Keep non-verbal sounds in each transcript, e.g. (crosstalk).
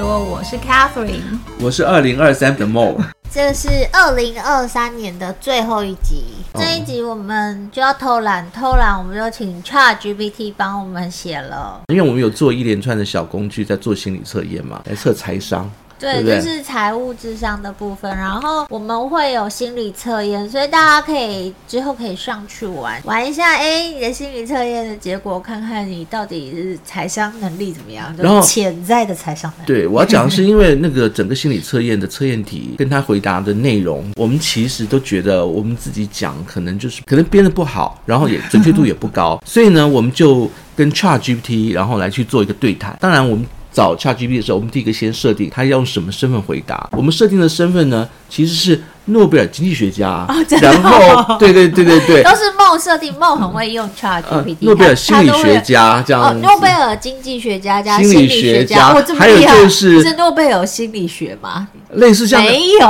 说，我是 Catherine，我是二零二三的 Mo。这是二零二三年的最后一集，这一集我们就要偷懒，偷懒我们就请 ChatGPT 帮我们写了，因为我们有做一连串的小工具，在做心理测验嘛，来测财商。对，这是财务智商的部分，然后我们会有心理测验，所以大家可以之后可以上去玩玩一下，哎，你的心理测验的结果，看看你到底是财商能力怎么样，然后潜在的财商能力。对，我要讲的是，因为那个整个心理测验的测验题跟他回答的内容，我们其实都觉得我们自己讲可能就是可能编的不好，然后也准确度也不高，所以呢，我们就跟 ChatGPT 然后来去做一个对谈。当然我们。找 ChatGPT 的时候，我们第一个先设定他要用什么身份回答。我们设定的身份呢，其实是。诺贝尔经济学家，哦、然后 (laughs) 对对对对对，都是梦设定，梦很会用 ChatGPT。诺贝尔心理学家这样，诺贝尔经济学家加心理学家，还有就是是诺贝尔心理学吗？类似像没有，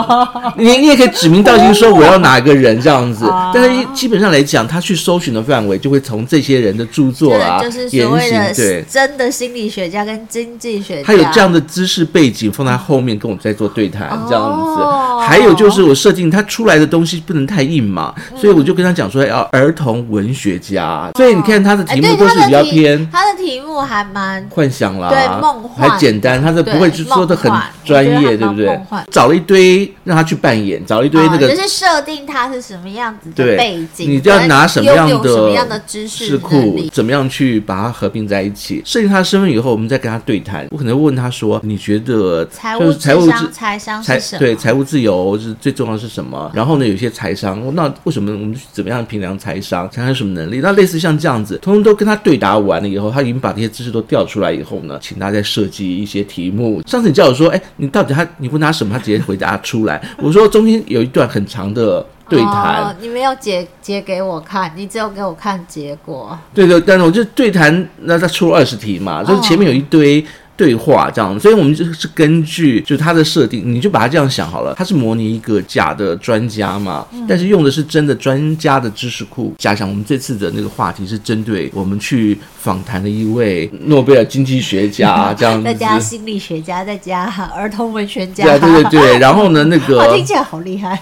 (laughs) 你你也可以指名道姓说我要哪个人这样子，但是基本上来讲，他去搜寻的范围就会从这些人的著作啊、言行，对，真的心理学家跟经济学家，他有这样的知识背景放在后面跟我在做对谈这样子，还有。就是我设定他出来的东西不能太硬嘛，所以我就跟他讲说要儿童文学家。所以你看他的题目都是比较偏，他的题目还蛮幻想啦，对，梦幻，还简单，他是不会去说的很专业，对不对？找了一堆让他去扮演，找了一堆那个，就是设定他是什么样子的背景，你就要拿什么样的什么样的知识库，怎么样去把它合并在一起。设定他的身份以后，我们再跟他对谈。我可能问他说：“你觉得财务财务自财商是什么？对，财务自由是最重要的是什么？然后呢，有些财商，那为什么我们怎么样评量财商？财商有什么能力？那类似像这样子，通通都跟他对答完了以后，他已经把这些知识都调出来以后呢，请他再设计一些题目。上次你叫我说，哎，你到底他你问他什么，他直接回答出来。我说中间有一段很长的对谈，哦、你没有截截给我看，你只有给我看结果。对对，但是我就对谈，那他出了二十题嘛，就是前面有一堆。对话这样，所以我们就是根据就是它的设定，你就把它这样想好了，它是模拟一个假的专家嘛，嗯、但是用的是真的专家的知识库。假想我们这次的那个话题是针对我们去访谈的一位诺贝尔经济学家 (laughs) 这样子，再加心理学家，再加儿童文学家，对对对对，然后呢那个 (laughs) 听起来好厉害。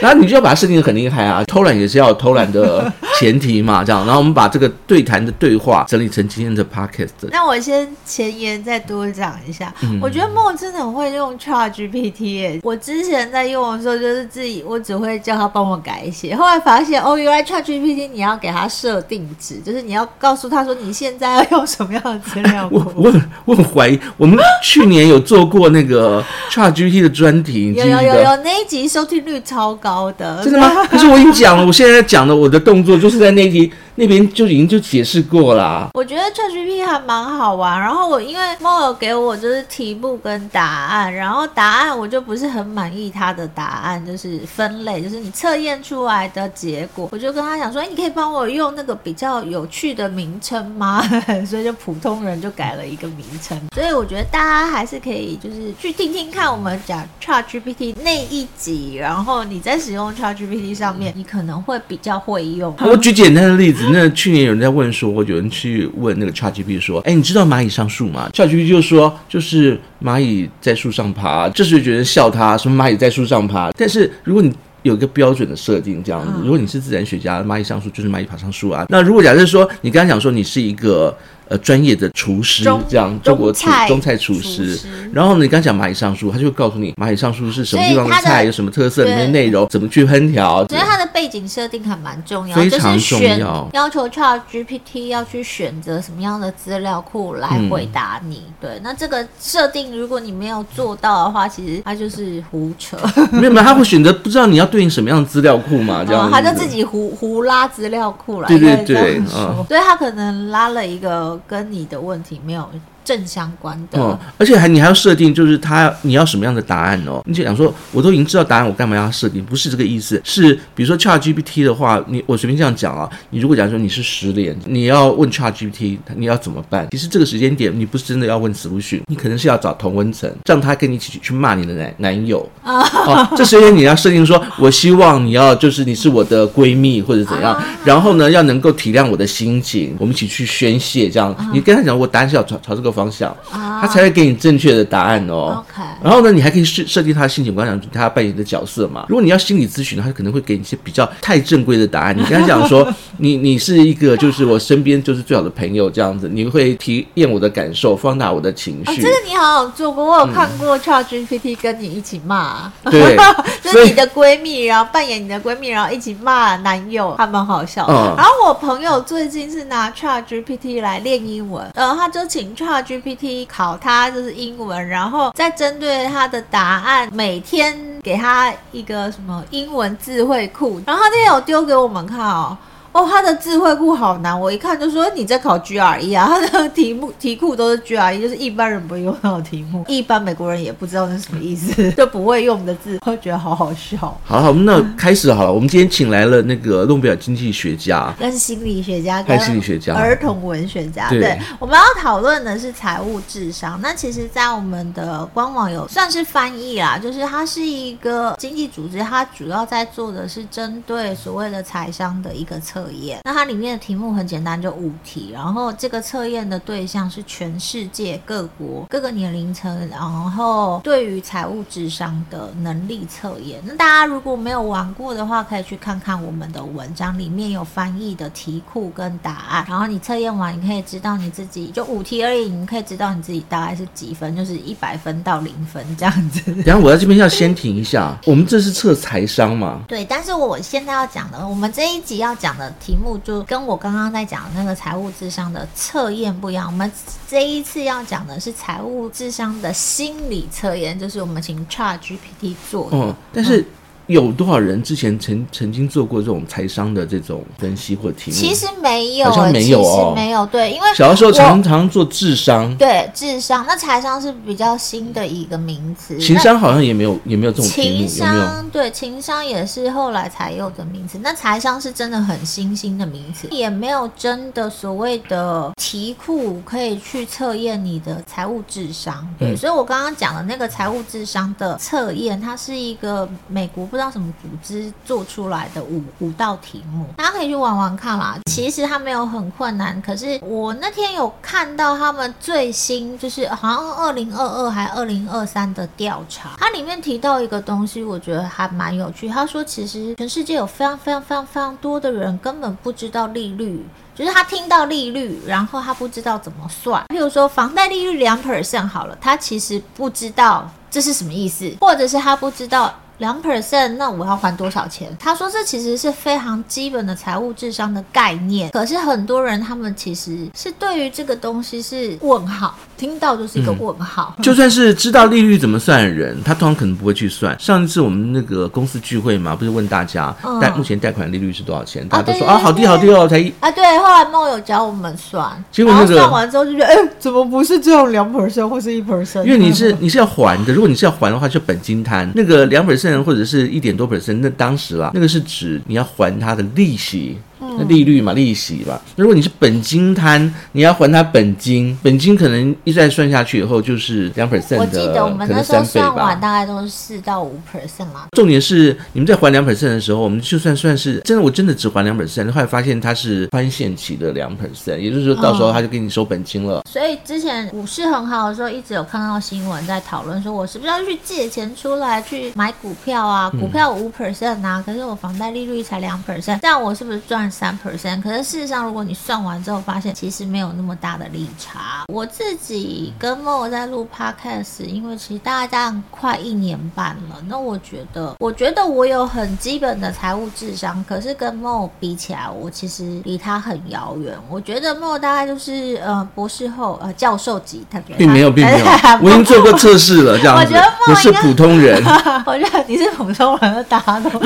然后你就要把它设定的很厉害啊，偷懒也是要有偷懒的前提嘛，这样。然后我们把这个对谈的对话整理成今天的 podcast。那我先前言再多讲一下，嗯、我觉得梦真的很会用 ChatGPT。我之前在用的时候，就是自己我只会叫他帮我改写，后来发现哦，原来 ChatGPT 你要给他设定值，就是你要告诉他说你现在要用什么样的资料。(laughs) 我我很我很怀疑，我们去年有做过那个 ChatGPT 的专题，有有有有那一集收听率超。高的，真的吗？可是我已经讲了，我现在讲的我的动作就是在那题。那边就已经就解释过啦啊。我觉得 ChatGPT 还蛮好玩。然后我因为 Mo 有给我就是题目跟答案，然后答案我就不是很满意他的答案，就是分类，就是你测验出来的结果，我就跟他讲说，哎，你可以帮我用那个比较有趣的名称吗？所以就普通人就改了一个名称。所以我觉得大家还是可以就是去听听看我们讲 ChatGPT 那一集，然后你在使用 ChatGPT 上面，你可能会比较会用。我举简单的例子。那去年有人在问说，我有人去问那个 ChatGPT 说，哎，你知道蚂蚁上树吗？ChatGPT 就说，就是蚂蚁在树上爬，这时候觉得笑他，什么蚂蚁在树上爬？但是如果你有一个标准的设定，这样子，如果你是自然学家，蚂蚁上树就是蚂蚁爬上树啊。那如果假设说，你刚刚讲说你是一个。呃，专业的厨师这样，中国厨中菜厨师。然后呢，你刚讲蚂蚁上树，他就会告诉你蚂蚁上树是什么地方的菜，有什么特色，里面内容怎么去烹调。所以它的背景设定还蛮重要，非常重要。要求 ChatGPT 要去选择什么样的资料库来回答你。对，那这个设定如果你没有做到的话，其实它就是胡扯。(laughs) 没有没有，他会选择不知道你要对应什么样的资料库嘛？(laughs) 这样，他就自己胡胡拉资料库来。对对对，嗯，所以他可能拉了一个。跟你的问题没有。正相关的，嗯，而且还你还要设定，就是他你要什么样的答案哦？你就想说，我都已经知道答案，我干嘛要设定？不是这个意思，是比如说 ChatGPT 的话，你我随便这样讲啊，你如果假如说你是失恋，你要问 ChatGPT，你要怎么办？其实这个时间点，你不是真的要问 solution，你可能是要找同温层，让他跟你一起去骂你的男男友啊。哦，这时间你要设定说，我希望你要就是你是我的闺蜜或者怎样，然后呢要能够体谅我的心情，我们一起去宣泄这样。你跟他讲，我答案是要朝朝这个方向，啊他才会给你正确的答案哦。OK。然后呢，你还可以设设定他的心情，我刚讲他扮演的角色嘛。如果你要心理咨询，他可能会给你一些比较太正规的答案。你跟他讲说，(laughs) 你你是一个就是我身边就是最好的朋友这样子，你会体验我的感受，放大我的情绪。哦，这个你好好做过，我有看过 ChatGPT 跟你一起骂，嗯、对，(laughs) 就是你的闺蜜，然后扮演你的闺蜜，然后一起骂男友，还蛮好笑。嗯。然后我朋友最近是拿 ChatGPT 来练英文，然后他就请 GPT 考他就是英文，然后再针对他的答案，每天给他一个什么英文智慧库，然后他那天有丢给我们看哦。哦，他的智慧库好难，我一看就说你在考 GRE 啊，(laughs) 他的题目题库都是 GRE，就是一般人不会用到的题目，一般美国人也不知道那是什么意思，(laughs) 就不会用的字，我觉得好好笑。好，好，那开始好了，我们今天请来了那个诺贝尔经济学家，跟心理学家，跟心理学家，儿童文学家。对，对，我们要讨论的是财务智商。那其实，在我们的官网有算是翻译啦，就是它是一个经济组织，它主要在做的是针对所谓的财商的一个测。测验，那它里面的题目很简单，就五题。然后这个测验的对象是全世界各国各个年龄层，然后对于财务智商的能力测验。那大家如果没有玩过的话，可以去看看我们的文章，里面有翻译的题库跟答案。然后你测验完，你可以知道你自己就五题而已，你可以知道你自己大概是几分，就是一百分到零分这样子。然后我在这边要先停一下，我们这是测财商嘛？对，但是我现在要讲的，我们这一集要讲的。题目就跟我刚刚在讲的那个财务智商的测验不一样，我们这一次要讲的是财务智商的心理测验，就是我们请 ChatGPT 做的。嗯，但是。嗯有多少人之前曾曾经做过这种财商的这种分析或题目？其实没有，好像没有哦，其实没有。对，因为小的时候常常做智商，对智商。那财商是比较新的一个名词，情商好像也没有，也没有这种题目。情商有没有？对，情商也是后来才有的名词。那财商是真的很新兴的名词，也没有真的所谓的题库可以去测验你的财务智商。对，嗯、所以我刚刚讲的那个财务智商的测验，它是一个美国。不知道什么组织做出来的五五道题目，大家可以去玩玩看啦。其实它没有很困难，可是我那天有看到他们最新，就是好像二零二二还二零二三的调查，它里面提到一个东西，我觉得还蛮有趣。他说，其实全世界有非常非常非常非常多的人根本不知道利率，就是他听到利率，然后他不知道怎么算。譬如说房贷利率两 percent 好了，他其实不知道这是什么意思，或者是他不知道。两 percent，那我要还多少钱？他说这其实是非常基本的财务智商的概念，可是很多人他们其实是对于这个东西是问号，听到就是一个问号。嗯、就算是知道利率怎么算的人，他通常可能不会去算。上一次我们那个公司聚会嘛，不是问大家，贷、嗯、目前贷款利率是多少钱？大家都说啊，好低好低哦，才一啊。对，后来梦有教我们算，结果那个算完之后就觉得，哎，怎么不是这样两 percent 或是一 percent？因为你是你是要还的，如果你是要还的话，就本金摊那个两 percent。或者是一点多百分那当时啦，那个是指你要还他的利息。那利率嘛，利息吧。如果你是本金摊，你要还他本金，本金可能一再算下去以后就是两 percent 的，我记得我们那时候算完大概都是四到五 percent 啦。重点是你们在还两 percent 的时候，我们就算算是真的，我真的只还两 percent，后来发现它是宽限期的两 percent，也就是说到时候他就给你收本金了。嗯。所以之前股市很好的时候，一直有看到新闻在讨论说，我是不是要去借钱出来去买股票啊？股票五 percent 啊，可是我房贷利率才两 percent，这样我是不是赚三 percent？可是事实上，如果你算完之后发现其实没有那么大的利差。我自己跟 Mo 在录 Podcast，因为其实大家这样快一年半了。那我觉得，我觉得我有很基本的财务智商，可是跟 Mo 比起来，我其实离他很遥远。我觉得 Mo 大概就是呃博士后呃教授级，他觉得并没有，并没有，(laughs) 我已经做过测试了，这样子。我觉得我是普通人，(laughs) 我觉得你是普通人，大家都都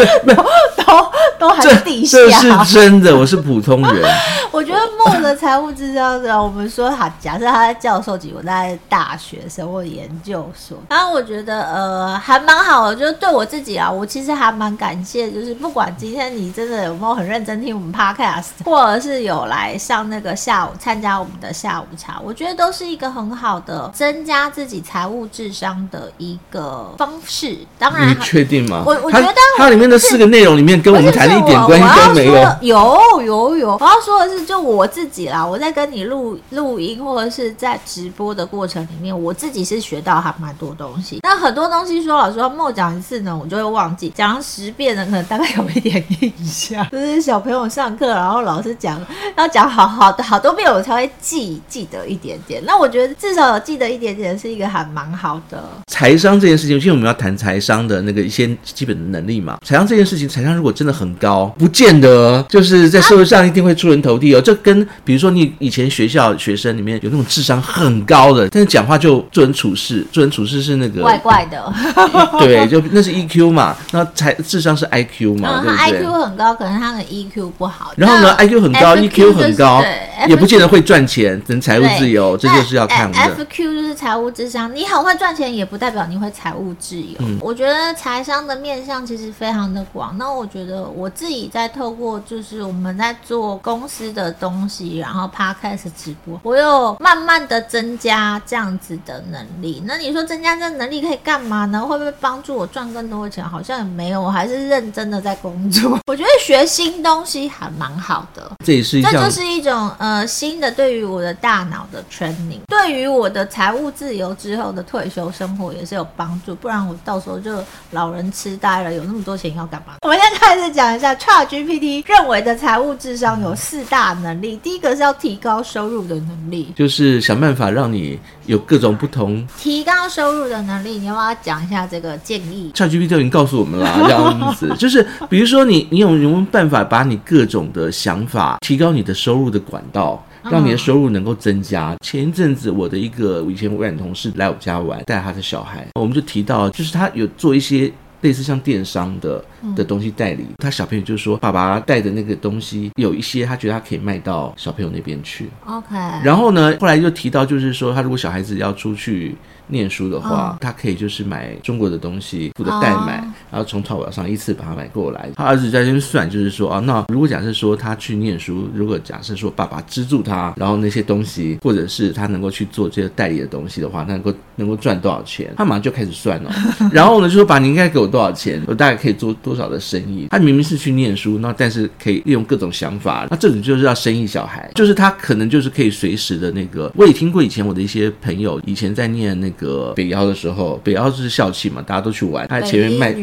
都都还是地下。这是真的，我是普通人。(laughs) 我觉得梦的财务智商，我们说哈，假设他在教授级，我在大学生或研究所，然后我觉得呃还蛮好的，就是对我自己啊，我其实还蛮感谢，就是不管今天你真的有没有很认真听我们 podcast，或者是有来上那个下午参加我们的下午茶，我觉得都是一个很好的增加自己财务智商的一个方式。当然，你确定吗？我我觉得它里面的四个内容里面跟我们谈的一点关系都没有。有有有有，我要说的是，就我自己啦，我在跟你录录音或者是在直播的过程里面，我自己是学到还蛮多东西。那很多东西说老实话，默讲一次呢，我就会忘记；讲十遍呢，可能大概有一点印象。(laughs) 就是小朋友上课，然后老师讲要讲好好的好多遍，我才会记记得一点点。那我觉得至少有记得一点点，是一个还蛮好的。财商这件事情，因为我们要谈财商的那个一些基本的能力嘛。财商这件事情，财商如果真的很高，不见得就是在社会上一定会出人头地哦。这跟比如说你以前学校学生里面有那种智商很高的，但是讲话就做人处事，做人处事是那个怪怪的。(laughs) 对，就那是 EQ 嘛，那才智商是 IQ 嘛，对不对？IQ 很高，可能他的 EQ 不好。然后呢，IQ 很高，EQ 很高，也不见得会赚钱，能财务自由，这就是要看的。FQ 就是财务智商，你很会赚钱，也不代表你会财务自由。嗯，我觉得财商的面向其实非常的广。那我觉得我自己在透过就是我们在做公司的东西，然后 Podcast 直播，我有慢慢的增加这样子的能力。那你说增加这能力可以干嘛呢？会不会帮助我赚更多的钱？好像也没有，我还是认真的在工作。(laughs) 我觉得学新东西还蛮好的，这也是一这就是一种呃新的对于我的大脑的 training，对于我的财务自由之后的退休生活也是有帮助。不然我到时候就老人痴呆了，有那么多钱要干嘛？我们现在开始讲一下 ChatGPT 认为的财务智商有四大能力。第一个是要提高收入的能力，就是想办法让你有各种不同提高收入的能力。你要不要讲一下这个建议？ChatGPT 已经告诉我们了，这样子就是比如说你你有有没有办法把你各种的想法提高你的收入的管道，让你的收入能够增加。前一阵子我的一个以前微软同事来我家玩，带他的小孩，我们就提到就是他有做一些。类似像电商的的东西代理，嗯、他小朋友就说，爸爸带的那个东西有一些，他觉得他可以卖到小朋友那边去。OK。然后呢，后来又提到，就是说，他如果小孩子要出去。念书的话，他可以就是买中国的东西，或者代买，然后从淘宝上依次把它买过来。他儿子在这边算，就是说啊，那如果假设说他去念书，如果假设说爸爸资助他，然后那些东西，或者是他能够去做这些代理的东西的话，他能够能够赚多少钱？他马上就开始算了。(laughs) 然后呢，就说爸，你应该给我多少钱？我大概可以做多少的生意？他明明是去念书，那但是可以利用各种想法，那这种就是要生意小孩，就是他可能就是可以随时的那个。我也听过以前我的一些朋友以前在念那个。个北窑的时候，北窑是校庆嘛，大家都去玩。他前面卖，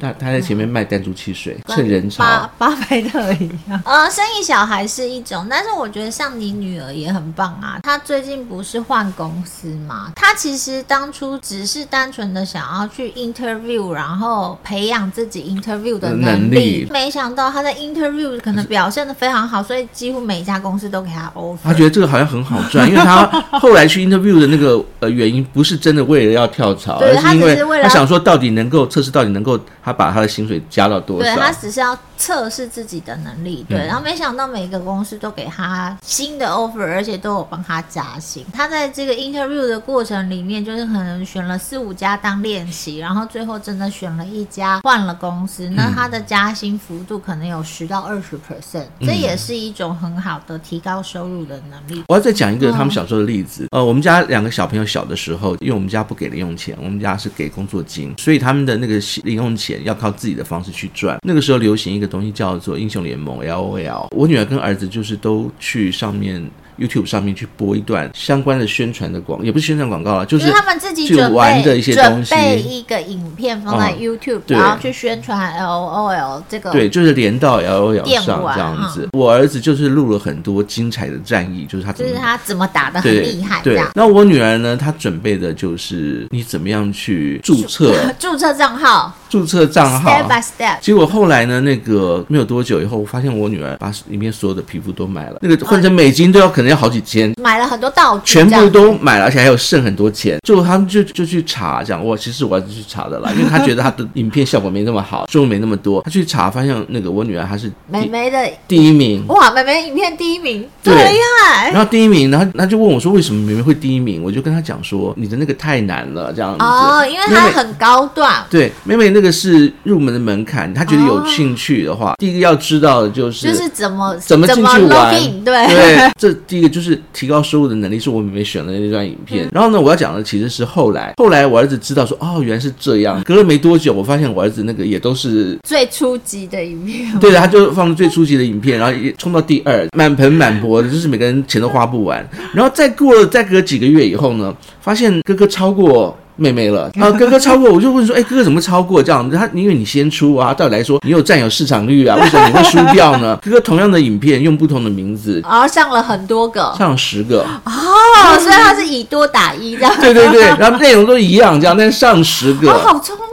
他他在前面卖弹珠汽水，嗯、趁人潮。巴巴菲特一样。(laughs) 呃，生意小孩是一种，但是我觉得像你女儿也很棒啊。她最近不是换公司嘛？她其实当初只是单纯的想要去 interview，然后培养自己 interview 的能力。能力没想到她在 interview 可能表现的非常好，所以几乎每一家公司都给她 offer。她觉得这个好像很好赚，因为她后来去 interview 的那个呃原因不是真的为了要跳槽，而是因为他想说到底能够测试，到底能够他把他的薪水加到多少？对，他只是要测试自己的能力。对，然后没想到每一个公司都给他新的 offer，而且都有帮他加薪。他在这个 interview 的过程里面，就是可能选了四五家当练习，然后最后真的选了一家换了公司，那他的加薪幅度可能有十到二十 percent，这也是一种很好的提高收入的能力。我要再讲一个他们小时候的例子。呃，我们家两个小朋友小的时候，因为我们家不给零用钱，我们家是给工作金，所以他们的那个零用钱要靠自己的方式去赚。那个时候流行一个东西叫做英雄联盟 （LOL），我女儿跟儿子就是都去上面。YouTube 上面去播一段相关的宣传的广，也不是宣传广告了，就是他们自己准备的一些东西，准备一个影片放在 YouTube，、嗯、然后去宣传 LOL 这个。对，就是连到 LOL 上这样子。嗯、我儿子就是录了很多精彩的战役，就是他怎么就是他怎么打的很厉害。对，那我女儿呢，她准备的就是你怎么样去注册注册账号。注册账号，step by step。结果后来呢，那个没有多久以后，我发现我女儿把里面所有的皮肤都买了，那个换成美金都要可能要好几千，买了很多道具，全部都买了，而且还有剩很多钱。最后他们就就去查，讲我其实我还是去查的啦，(laughs) 因为他觉得他的影片效果没那么好，收入没那么多。他去查发现那个我女儿她是美眉的第一名，哇，美眉影片第一名，这么厉害。然后第一名，然后他就问我说，为什么美眉会第一名？我就跟他讲说，你的那个太难了，这样子。哦，因为它很高段。对，美美那个是入。入门的门槛，他觉得有兴趣的话，第一个要知道的就是就是怎么怎么进去玩，对对，这第第一个就是提高收入的能力，是我妹妹选的那段影片。然后呢，我要讲的其实是后来，后来我儿子知道说，哦，原来是这样。隔了没多久，我发现我儿子那个也都是最初级的影片。对的，他就放了最初级的影片，然后也冲到第二，满盆满钵的，就是每个人钱都花不完。然后再过了再隔几个月以后呢，发现哥哥超过。妹妹了，(laughs) 啊哥哥超过，我就问说，哎，哥哥怎么超过这样？他因为你先出啊，道理来说你有占有市场率啊，为什么你会输掉呢？(laughs) 哥哥同样的影片用不同的名字，然后上了很多个，上了十个哦，所以他是以多打一这样。对对对，然后内容都一样这样，但是上十个，哦，好聪明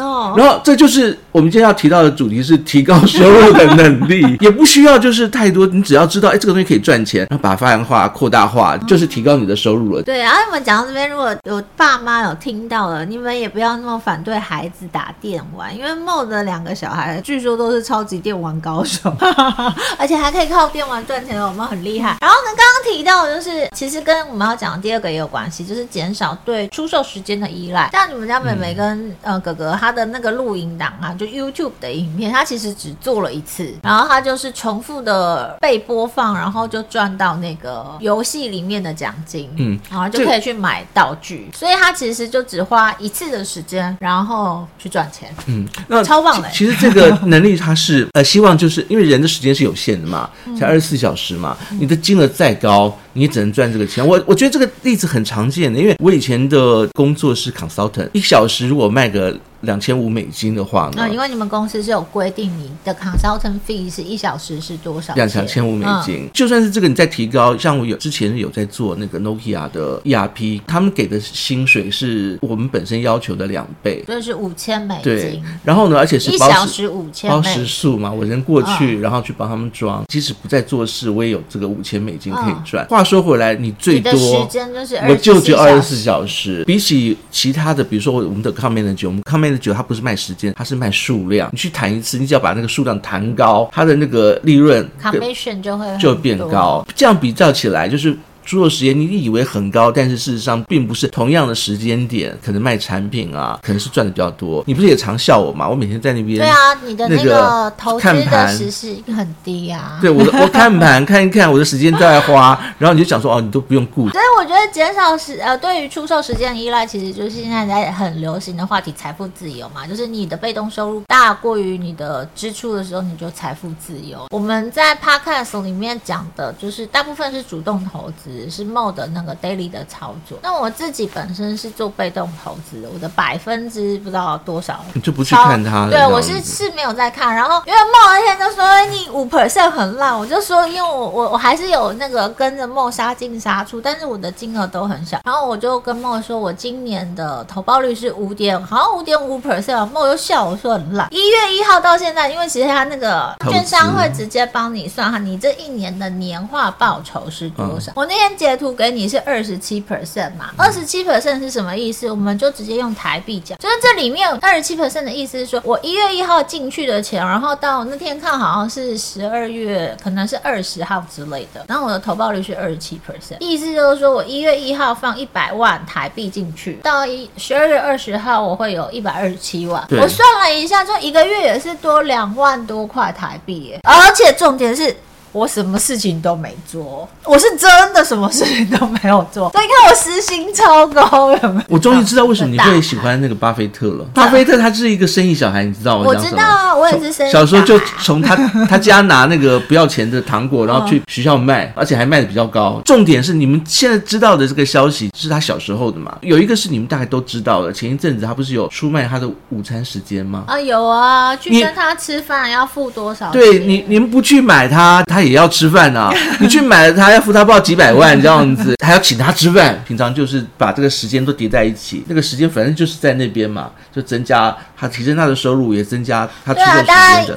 哦。然后这就是。我们今天要提到的主题是提高收入的能力，(laughs) 也不需要就是太多，你只要知道，哎，这个东西可以赚钱，然后把它发扬化、扩大化，就是提高你的收入了。对，然后你们讲到这边，如果有爸妈有听到了，你们也不要那么反对孩子打电玩，因为 Mo 的两个小孩据说都是超级电玩高手，(laughs) 而且还可以靠电玩赚钱的，我们很厉害。然后呢，刚刚提到的就是，其实跟我们要讲的第二个也有关系，就是减少对出售时间的依赖。像你们家妹妹跟、嗯、呃哥哥他的那个录影档啊。就 YouTube 的影片，他其实只做了一次，然后他就是重复的被播放，然后就赚到那个游戏里面的奖金，嗯，然后就可以去买道具，所以他其实就只花一次的时间，然后去赚钱，嗯，那超棒的。其实这个能力他是 (laughs) 呃，希望就是因为人的时间是有限的嘛，才二十四小时嘛，你的金额再高，你也只能赚这个钱。我我觉得这个例子很常见的，因为我以前的工作是 consultant，一小时如果卖个。两千五美金的话呢？那、嗯、因为你们公司是有规定，你的 consultant fee 是一小时是多少？两千五美金。嗯、就算是这个你再提高，像我有之前有在做那个 Nokia 的 ERP，他们给的薪水是我们本身要求的两倍，所以是五千美金。对，然后呢，而且是一小时五千，包食宿嘛，我人过去，嗯、然后去帮他们装，即使不在做事，我也有这个五千美金可以赚。嗯、话说回来，你最多时间就是我就只有二十四小时，比起其他的，比如说我们的 Account Manager，我们 Account Manager 酒，它不是卖时间，它是卖数量。你去谈一次，你只要把那个数量谈高，它的那个利润 commission 就会就变高。这样比较起来，就是。出售时间，你以为很高，但是事实上并不是同样的时间点，可能卖产品啊，可能是赚的比较多。你不是也常笑我吗？我每天在那边，对啊，你的那个投资的时薪很低啊。对，我我看盘看一看，我的时间都在花，然后你就想说哦，你都不用顾。所以我觉得减少时呃，对于出售时间的依赖，其实就是现在在很流行的话题——财富自由嘛。就是你的被动收入大过于你的支出的时候，你就财富自由。我们在 Podcast 里面讲的就是大部分是主动投资。是 Mo 的那个 daily 的操作，那我自己本身是做被动投资的，我的百分之不知道多少，(laughs) 你就不去看它了。对，我是是没有在看，然后因为 Mo 那天就说你五 percent 很烂，我就说因为我我我还是有那个跟着 Mo 杀进杀出，但是我的金额都很小，然后我就跟 Mo 说，我今年的投报率是五点，好像五点五 percent，Mo 就笑我说很烂。一月一号到现在，因为其实他那个券商会直接帮你算哈，你这一年的年化报酬是多少？嗯、我那天截图。给你是二十七 percent 嘛？二十七 percent 是什么意思？我们就直接用台币讲，就是这里面二十七 percent 的意思是说，我一月一号进去的钱，然后到那天看好像是十二月，可能是二十号之类的，然后我的投报率是二十七 percent，意思就是说我一月一号放一百万台币进去，到一十二月二十号我会有一百二十七万。我算了一下，就一个月也是多两万多块台币耶，而且重点是。我什么事情都没做，我是真的什么事情都没有做。所以你看我私心超高，有没有？我终于知道为什么你会喜欢那个巴菲特了。巴菲特他是一个生意小孩，你知道吗？我知道啊，我也是生意小，小时候就从他 (laughs) 他家拿那个不要钱的糖果，然后去学校卖，而且还卖的比较高。重点是你们现在知道的这个消息是他小时候的嘛？有一个是你们大概都知道的，前一阵子他不是有出卖他的午餐时间吗？啊，有啊，去跟他吃饭要付多少？对你，你们不去买他，他。他也要吃饭啊，(laughs) 你去买了他，要付他不知道几百万这样子，还要请他吃饭。平常就是把这个时间都叠在一起，那个时间反正就是在那边嘛，就增加他提升他的收入，也增加他出售时间的。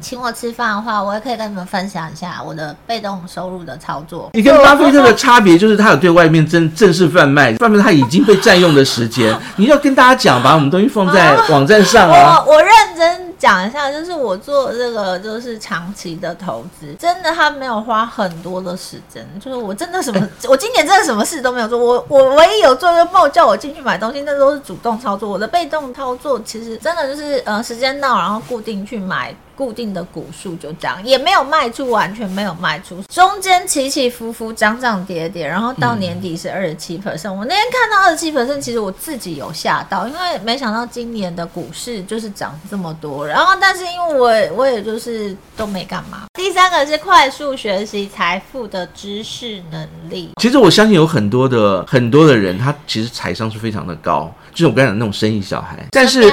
请我吃饭的话，我也可以跟你们分享一下我的被动收入的操作。你跟巴菲特的差别就是他有对外面正正式贩卖，贩卖他已经被占用的时间，(laughs) 你要跟大家讲，把我们东西放在网站上啊。我我认真。讲一下，就是我做这个就是长期的投资，真的他没有花很多的时间，就是我真的什么，(laughs) 我今年真的什么事都没有做，我我唯一有做就 Mo 叫我进去买东西，那都是主动操作，我的被动操作其实真的就是呃时间到然后固定去买。固定的股数就这样，也没有卖出，完全没有卖出，中间起起伏伏，涨涨跌跌，然后到年底是二十七 percent。我那天看到二十七 percent，其实我自己有吓到，因为没想到今年的股市就是涨这么多。然后，但是因为我我也就是都没干嘛。第三个是快速学习财富的知识能力。其实我相信有很多的很多的人，他其实财商是非常的高，就是我刚才讲那种生意小孩，但是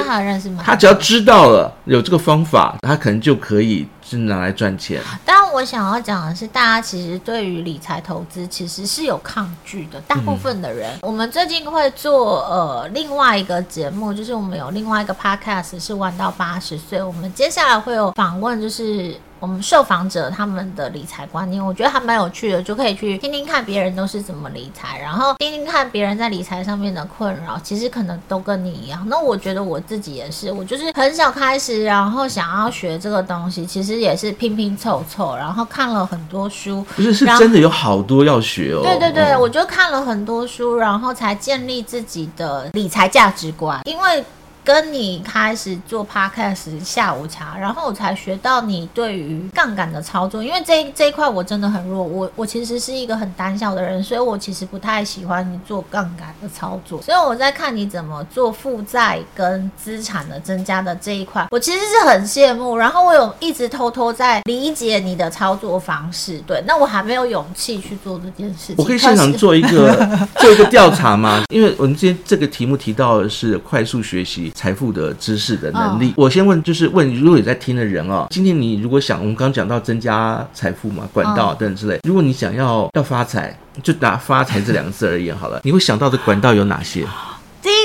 他只要知道了有这个方法，他可能就可以。是拿来赚钱。但我想要讲的是，大家其实对于理财投资其实是有抗拒的。大部分的人，嗯、我们最近会做呃另外一个节目，就是我们有另外一个 podcast 是玩到八十岁。我们接下来会有访问，就是。我们受访者他们的理财观念，我觉得还蛮有趣的，就可以去听听看别人都是怎么理财，然后听听看别人在理财上面的困扰，其实可能都跟你一样。那我觉得我自己也是，我就是很小开始，然后想要学这个东西，其实也是拼拼凑凑，然后看了很多书，不是，是真的有好多要学哦。对对对，我就看了很多书，然后才建立自己的理财价值观，因为。跟你开始做 podcast 下午茶，然后我才学到你对于杠杆的操作，因为这这一块我真的很弱，我我其实是一个很胆小的人，所以我其实不太喜欢你做杠杆的操作。所以我在看你怎么做负债跟资产的增加的这一块，我其实是很羡慕。然后我有一直偷偷在理解你的操作方式，对，那我还没有勇气去做这件事情。我可以现场做一个 (laughs) 做一个调查吗？因为我们今天这个题目提到的是快速学习。财富的知识的能力，我先问，就是问，如果有在听的人哦，今天你如果想，我们刚刚讲到增加财富嘛，管道等等之类，如果你想要要发财，就拿发财这两个字而言好了，你会想到的管道有哪些？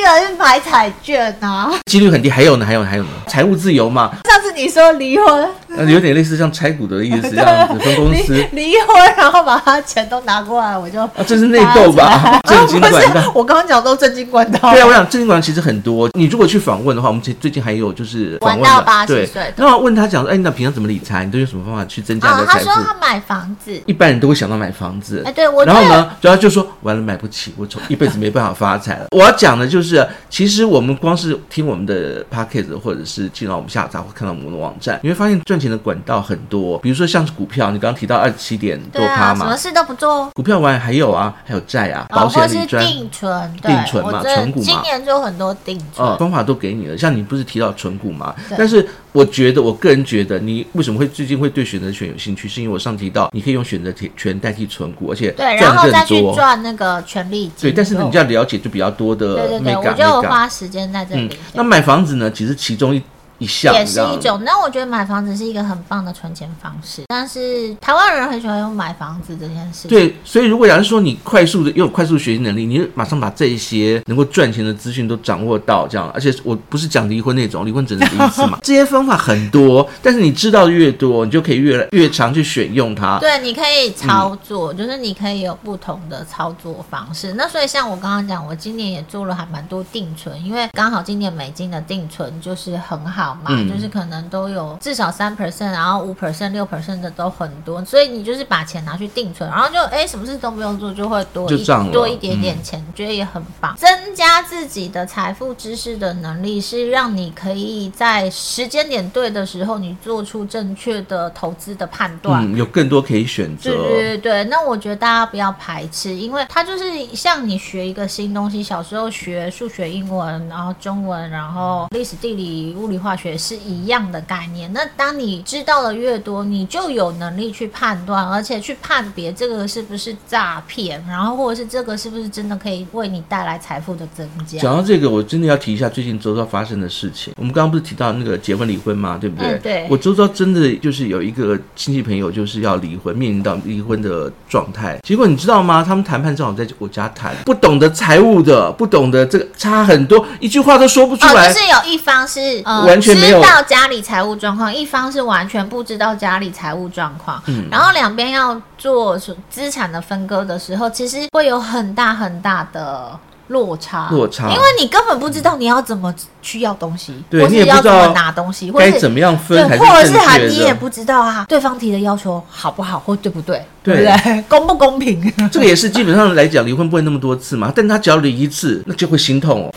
第一个是买彩券啊，几率很低。还有呢？还有还有呢？财务自由嘛？上次你说离婚，呃，有点类似像拆股的意思这样子，分公司 (laughs) 离婚，然后把他钱都拿过来，我就啊，这是内斗吧？正 (laughs) 经管道，我刚刚讲都正经管道。对啊，我想正经管道其实很多。你如果去访问的话，我们最近还有就是访问到八十岁，那我问他讲说，哎，那平常怎么理财？你都用什么方法去增加你的财富？他说他买房子，一般人都会想到买房子。哎，对，我然后呢，主要就说完了买不起，我从一辈子没办法发财了。我要讲的就是，其实。其实我们光是听我们的 podcast 或者是进到我们下载或看到我们的网站，你会发现赚钱的管道很多。比如说像是股票，你刚刚提到二十七点多趴嘛，什么事都不做。股票完还有啊，还有债啊，保险、理专、定存、定存嘛，存股嘛。今年就很多定存，方法都给你了。像你不是提到存股嘛？但是我觉得，我个人觉得，你为什么会最近会对选择权有兴趣？是因为我上提到你可以用选择权代替存股，而且对，然后再去赚那个权利金。对，但是你就要了解就比较多的。对对对，我就花时间在这里。嗯，那买房子呢？其实其中一。一项也是一种，那我觉得买房子是一个很棒的存钱方式。但是台湾人很喜欢用买房子这件事。对，所以如果假如说你快速的拥有快速学习能力，你就马上把这一些能够赚钱的资讯都掌握到，这样。而且我不是讲离婚那种，离婚只能离一次嘛。(laughs) 这些方法很多，但是你知道越多，你就可以越来越常去选用它。对，你可以操作，嗯、就是你可以有不同的操作方式。那所以像我刚刚讲，我今年也做了还蛮多定存，因为刚好今年美金的定存就是很好。嘛，嗯、就是可能都有至少三 percent，然后五 percent、六 percent 的都很多，所以你就是把钱拿去定存，然后就哎，什么事都不用做，就会多一多一点点钱，嗯、觉得也很棒。增加自己的财富知识的能力，是让你可以在时间点对的时候，你做出正确的投资的判断，嗯，有更多可以选择。对对对对，那我觉得大家不要排斥，因为它就是像你学一个新东西，小时候学数学、英文，然后中文，然后历史、地理、物理、化学。学是一样的概念。那当你知道的越多，你就有能力去判断，而且去判别这个是不是诈骗，然后或者是这个是不是真的可以为你带来财富的增加。讲到这个，我真的要提一下最近周遭发生的事情。我们刚刚不是提到那个结婚离婚吗？对不对？嗯、对。我周遭真的就是有一个亲戚朋友就是要离婚，面临到离婚的状态。结果你知道吗？他们谈判正好在我家谈，不懂得财务的，不懂得这个差很多，一句话都说不出来。哦、就是有一方是、呃、完全。知道家里财务状况，一方是完全不知道家里财务状况，嗯，然后两边要做资产的分割的时候，其实会有很大很大的落差，落差，因为你根本不知道你要怎么去要东西，对，或是要怎么拿东西，该怎么样分，或者是还你也不知道啊，对方提的要求好不好或对不对，对。不对，公不公平？(laughs) 这个也是基本上来讲，离婚不会那么多次嘛，但他只要离一次，那就会心痛哦。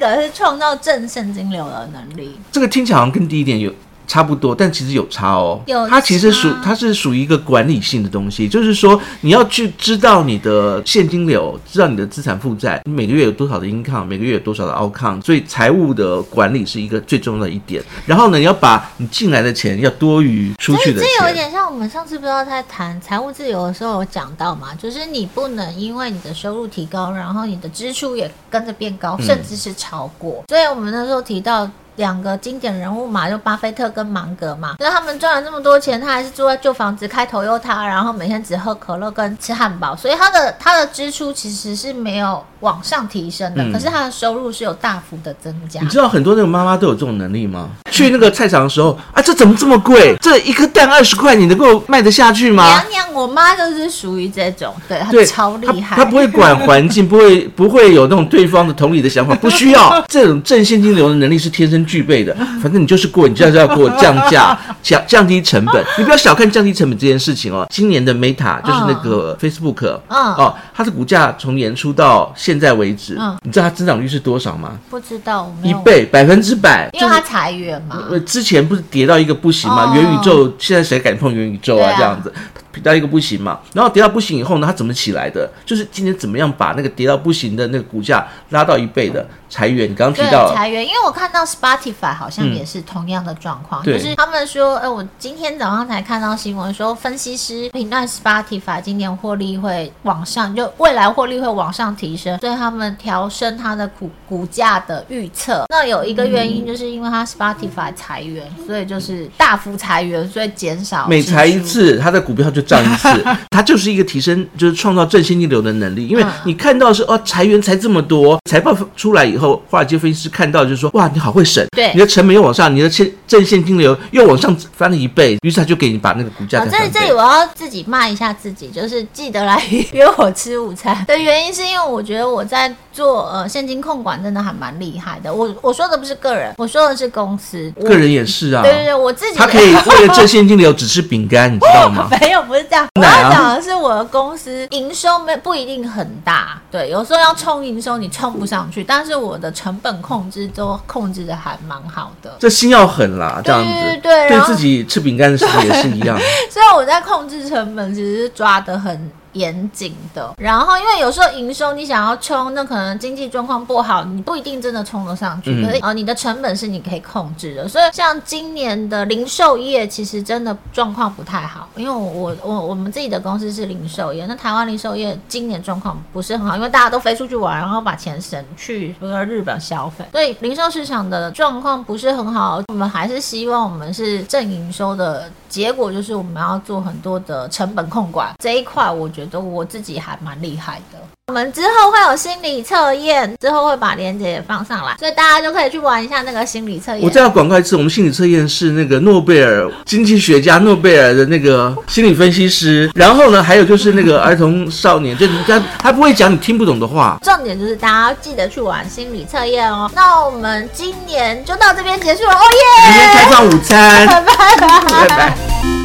这个是创造正现金流的能力，这个听起来好像更低一点有。差不多，但其实有差哦。有差，它其实属它是属于一个管理性的东西，就是说你要去知道你的现金流，知道你的资产负债，你每个月有多少的 income，每个月有多少的 outcome，所以财务的管理是一个最重要的一点。然后呢，你要把你进来的钱要多于出去的钱。这有一点像我们上次不知道在谈财务自由的时候有讲到嘛，就是你不能因为你的收入提高，然后你的支出也跟着变高，甚至是超过。嗯、所以我们那时候提到。两个经典人物嘛，就巴菲特跟芒格嘛，那他们赚了这么多钱，他还是住在旧房子，开 Toyota，然后每天只喝可乐跟吃汉堡，所以他的他的支出其实是没有往上提升的，嗯、可是他的收入是有大幅的增加。你知道很多那个妈妈都有这种能力吗？去那个菜场的时候，啊，这怎么这么贵？这一颗蛋二十块，你能够卖得下去吗？娘娘，我妈就是属于这种，对，她超厉害，她不会管环境，不会不会有那种对方的同理的想法，不需要 (laughs) 这种挣现金流的能力是天生具备的。反正你就是过，你就是要过降价 (laughs) 降降低成本，你不要小看降低成本这件事情哦。今年的 Meta 就是那个 Facebook，嗯，哦，它的股价从年初到现在为止，嗯，你知道它增长率是多少吗？不知道，一倍，百分之百，因为它裁员嘛。之前不是跌到一个不行吗？元宇宙现在谁敢碰元宇宙啊？这样子。跌到一个不行嘛，然后跌到不行以后呢，它怎么起来的？就是今天怎么样把那个跌到不行的那个股价拉到一倍的裁员？你刚刚提到裁员，因为我看到 Spotify 好像也是同样的状况，嗯、就是他们说，哎，我今天早上才看到新闻说，分析师评断 Spotify 今年获利会往上，就未来获利会往上提升，所以他们调升它的股股价的预测。那有一个原因就是因为它 Spotify 裁员，所以就是大幅裁员，所以减少每裁一次，它的股票就。涨一次，(laughs) 它就是一个提升，就是创造正现金流的能力。因为你看到是哦，裁员才这么多，财报出来以后，华尔街分析师看到就是说，哇，你好会省，对，你的成本又往上，你的现正现金流又往上翻了一倍，于是他就给你把那个股价。在这里我要自己骂一下自己，就是记得来约我吃午餐的原因，是因为我觉得我在做呃现金控管真的还蛮厉害的。我我说的不是个人，我说的是公司，个人也是啊。对对对，我自己他可以为了 (laughs) 正现金流只吃饼干，你知道吗？(laughs) 没有，不是这样。我要讲的是我的公司营收没不一定很大，对，有时候要冲营收你冲不上去，但是我的成本控制都控制的还蛮好的。这心要狠啦，这样子对对对，对自己吃饼干的时候也是一样。(laughs) 所以我在控制成本，其实是抓的很。严谨的，然后因为有时候营收你想要冲，那可能经济状况不好，你不一定真的冲得上去。嗯、可是呃，你的成本是你可以控制的。所以像今年的零售业，其实真的状况不太好。因为我我我们自己的公司是零售业，那台湾零售业今年状况不是很好，因为大家都飞出去玩，然后把钱省去比如说日本消费，所以零售市场的状况不是很好。我们还是希望我们是正营收的。结果就是我们要做很多的成本控管这一块，我觉得我自己还蛮厉害的。我们之后会有心理测验，之后会把链接也放上来，所以大家就可以去玩一下那个心理测验。我再要广告一次，我们心理测验是那个诺贝尔经济学家诺贝尔的那个心理分析师，然后呢，还有就是那个儿童少年，就他他不会讲你听不懂的话。重点就是大家要记得去玩心理测验哦。那我们今年就到这边结束了，哦耶！明天开放午餐，拜拜。(laughs) 拜拜。